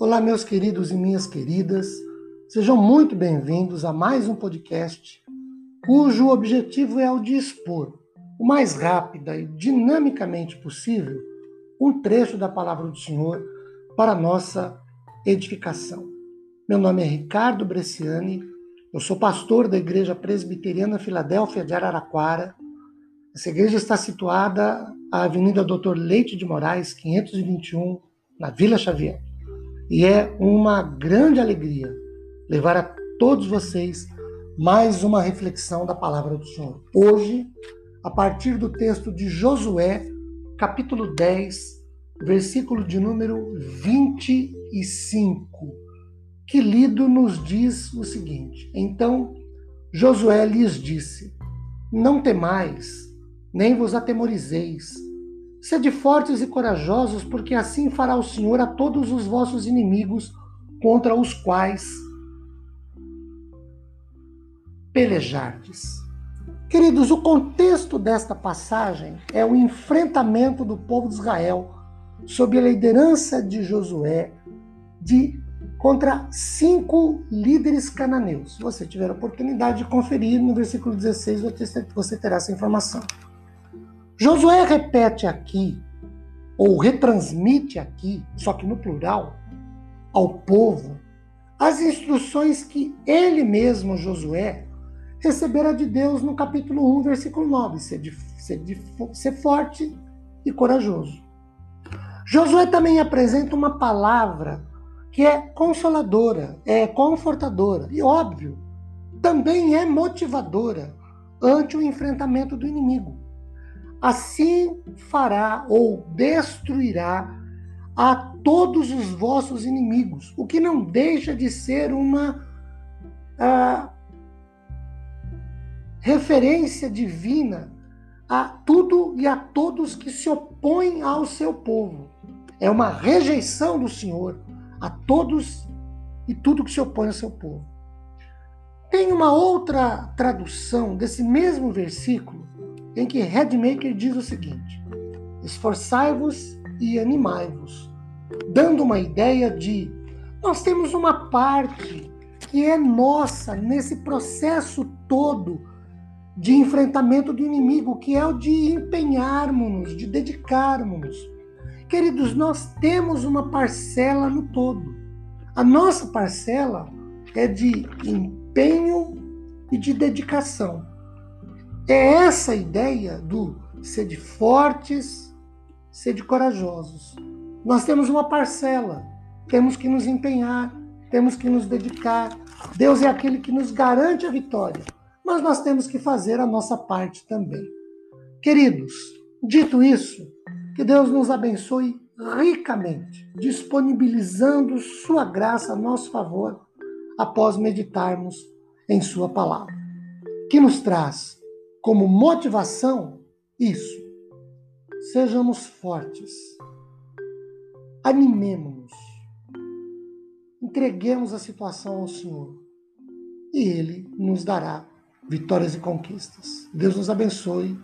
Olá, meus queridos e minhas queridas, sejam muito bem-vindos a mais um podcast cujo objetivo é o de expor, o mais rápida e dinamicamente possível, um trecho da palavra do Senhor para nossa edificação. Meu nome é Ricardo Bresciani, eu sou pastor da Igreja Presbiteriana Filadélfia de Araraquara. Essa igreja está situada à Avenida Doutor Leite de Moraes, 521, na Vila Xavier. E é uma grande alegria levar a todos vocês mais uma reflexão da palavra do Senhor. Hoje, a partir do texto de Josué, capítulo 10, versículo de número 25, que lido nos diz o seguinte: Então Josué lhes disse: Não temais, nem vos atemorizeis. Sede fortes e corajosos, porque assim fará o Senhor a todos os vossos inimigos contra os quais pelejardes. Queridos, o contexto desta passagem é o enfrentamento do povo de Israel sob a liderança de Josué de contra cinco líderes cananeus. Se você tiver a oportunidade de conferir no versículo 16, você terá essa informação. Josué repete aqui, ou retransmite aqui, só que no plural, ao povo, as instruções que ele mesmo, Josué, recebera de Deus no capítulo 1, versículo 9: ser, de, ser, de, ser forte e corajoso. Josué também apresenta uma palavra que é consoladora, é confortadora e, óbvio, também é motivadora ante o enfrentamento do inimigo. Assim fará ou destruirá a todos os vossos inimigos, o que não deixa de ser uma uh, referência divina a tudo e a todos que se opõem ao seu povo. É uma rejeição do Senhor a todos e tudo que se opõe ao seu povo. Tem uma outra tradução desse mesmo versículo em que Redmaker diz o seguinte: Esforçai-vos e animai-vos, dando uma ideia de nós temos uma parte que é nossa nesse processo todo de enfrentamento do inimigo, que é o de empenharmos-nos, de dedicarmos-nos. Queridos, nós temos uma parcela no todo. A nossa parcela é de empenho e de dedicação. É essa ideia do ser de fortes, ser de corajosos. Nós temos uma parcela, temos que nos empenhar, temos que nos dedicar. Deus é aquele que nos garante a vitória mas nós temos que fazer a nossa parte também. Queridos, dito isso, que Deus nos abençoe ricamente, disponibilizando Sua graça a nosso favor após meditarmos em Sua palavra, que nos traz como motivação isso. Sejamos fortes, animemos-nos, entreguemos a situação ao Senhor e Ele nos dará vitórias e conquistas. Deus nos abençoe